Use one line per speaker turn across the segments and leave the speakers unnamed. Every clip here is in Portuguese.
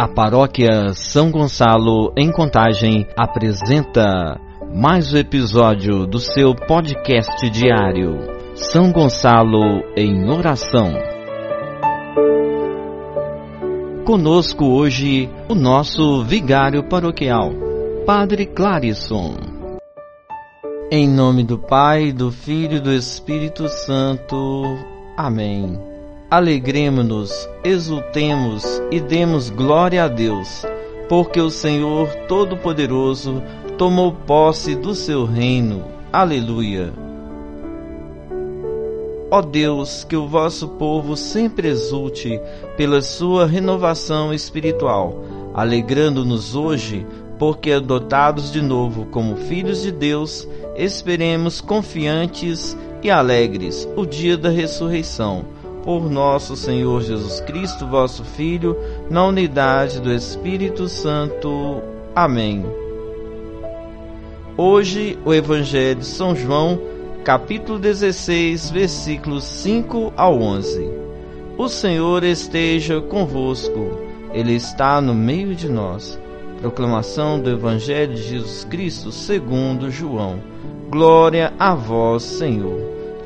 A paróquia São Gonçalo, em Contagem, apresenta mais um episódio do seu podcast diário, São Gonçalo em Oração. Conosco hoje o nosso vigário paroquial, Padre Clarisson. Em nome do Pai, do Filho e do Espírito Santo. Amém. Alegremos-nos, exultemos e demos glória a Deus, porque o Senhor Todo-Poderoso tomou posse do seu reino. Aleluia. Ó Deus, que o vosso povo sempre exulte pela sua renovação espiritual, alegrando-nos hoje, porque adotados de novo como filhos de Deus, esperemos confiantes e alegres o dia da ressurreição por nosso Senhor Jesus Cristo, vosso Filho, na unidade do Espírito Santo. Amém. Hoje, o Evangelho de São João, capítulo 16, versículos 5 ao 11. O Senhor esteja convosco, Ele está no meio de nós. Proclamação do Evangelho de Jesus Cristo segundo João. Glória a vós, Senhor.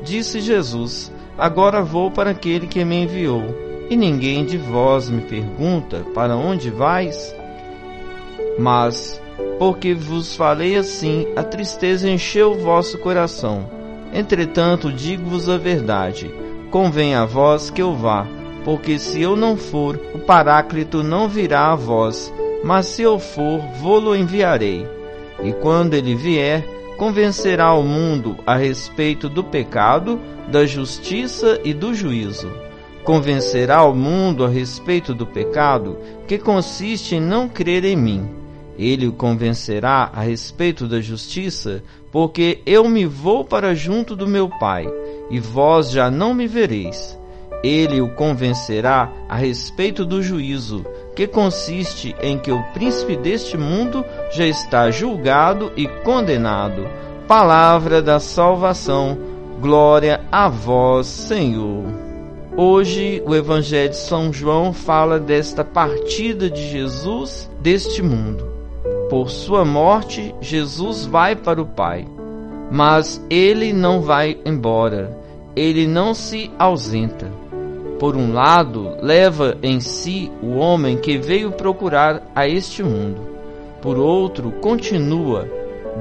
Disse Jesus Agora vou para aquele que me enviou, e ninguém de vós me pergunta: Para onde vais? Mas, porque vos falei assim, a tristeza encheu o vosso coração. Entretanto, digo-vos a verdade: convém a vós que eu vá, porque se eu não for, o Paráclito não virá a vós, mas se eu for, vou-lo enviarei. E quando ele vier, convencerá o mundo a respeito do pecado, da justiça e do juízo. Convencerá o mundo a respeito do pecado, que consiste em não crer em mim. Ele o convencerá a respeito da justiça, porque eu me vou para junto do meu Pai, e vós já não me vereis. Ele o convencerá a respeito do juízo, que consiste em que o príncipe deste mundo já está julgado e condenado. Palavra da salvação Glória a vós, Senhor. Hoje o Evangelho de São João fala desta partida de Jesus deste mundo. Por sua morte, Jesus vai para o Pai, mas ele não vai embora, ele não se ausenta. Por um lado, leva em si o homem que veio procurar a este mundo. Por outro, continua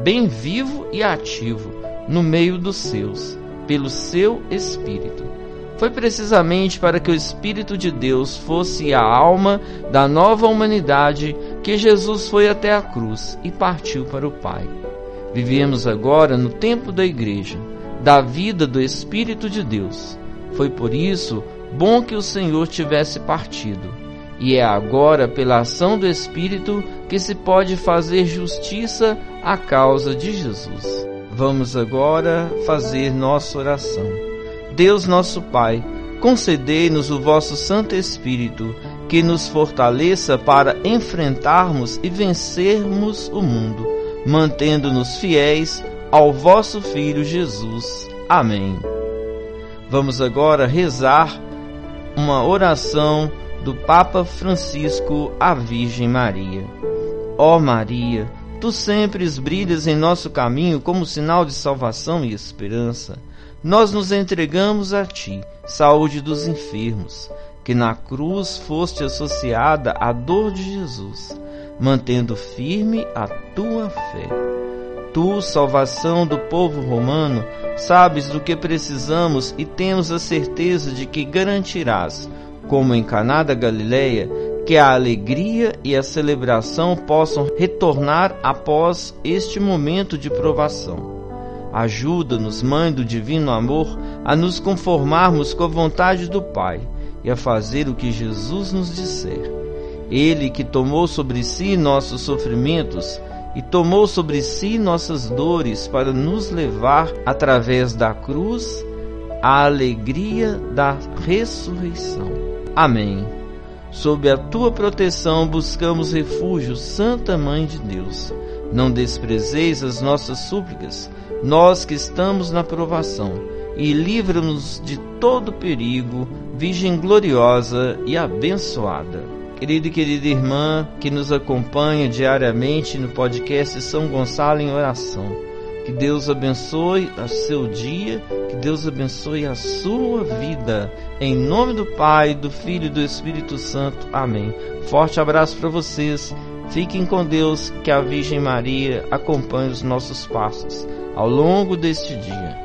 bem vivo e ativo no meio dos seus pelo seu Espírito. Foi precisamente para que o Espírito de Deus fosse a alma da nova humanidade que Jesus foi até a cruz e partiu para o Pai. Vivemos agora no tempo da Igreja, da vida do Espírito de Deus. Foi por isso bom que o Senhor tivesse partido. E é agora, pela ação do Espírito, que se pode fazer justiça à causa de Jesus. Vamos agora fazer nossa oração. Deus nosso Pai, concedei-nos o vosso Santo Espírito, que nos fortaleça para enfrentarmos e vencermos o mundo, mantendo-nos fiéis ao vosso Filho Jesus. Amém. Vamos agora rezar uma oração do Papa Francisco à Virgem Maria. Ó Maria, Tu sempre brilhas em nosso caminho como sinal de salvação e esperança. Nós nos entregamos a Ti, saúde dos enfermos, que na cruz foste associada à dor de Jesus, mantendo firme a Tua fé. Tu, salvação do povo romano, sabes do que precisamos e temos a certeza de que garantirás, como em Caná da Galileia, que a alegria e a celebração possam retornar após este momento de provação. Ajuda-nos, Mãe do Divino Amor, a nos conformarmos com a vontade do Pai e a fazer o que Jesus nos disser. Ele que tomou sobre si nossos sofrimentos e tomou sobre si nossas dores para nos levar, através da cruz, à alegria da ressurreição. Amém. Sob a tua proteção buscamos refúgio, Santa Mãe de Deus. Não desprezeis as nossas súplicas, nós que estamos na provação, e livra-nos de todo perigo, Virgem gloriosa e abençoada. Querida e querida irmã que nos acompanha diariamente no podcast São Gonçalo em Oração. Que Deus abençoe o seu dia, que Deus abençoe a sua vida. Em nome do Pai, do Filho e do Espírito Santo. Amém. Forte abraço para vocês. Fiquem com Deus, que a Virgem Maria acompanhe os nossos passos ao longo deste dia.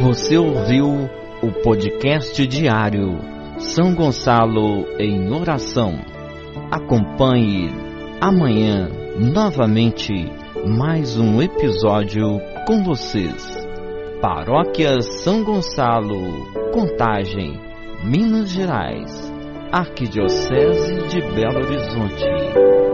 Você ouviu o podcast diário São Gonçalo em Oração. Acompanhe amanhã novamente mais um episódio com vocês. Paróquia São Gonçalo, Contagem, Minas Gerais, Arquidiocese de Belo Horizonte.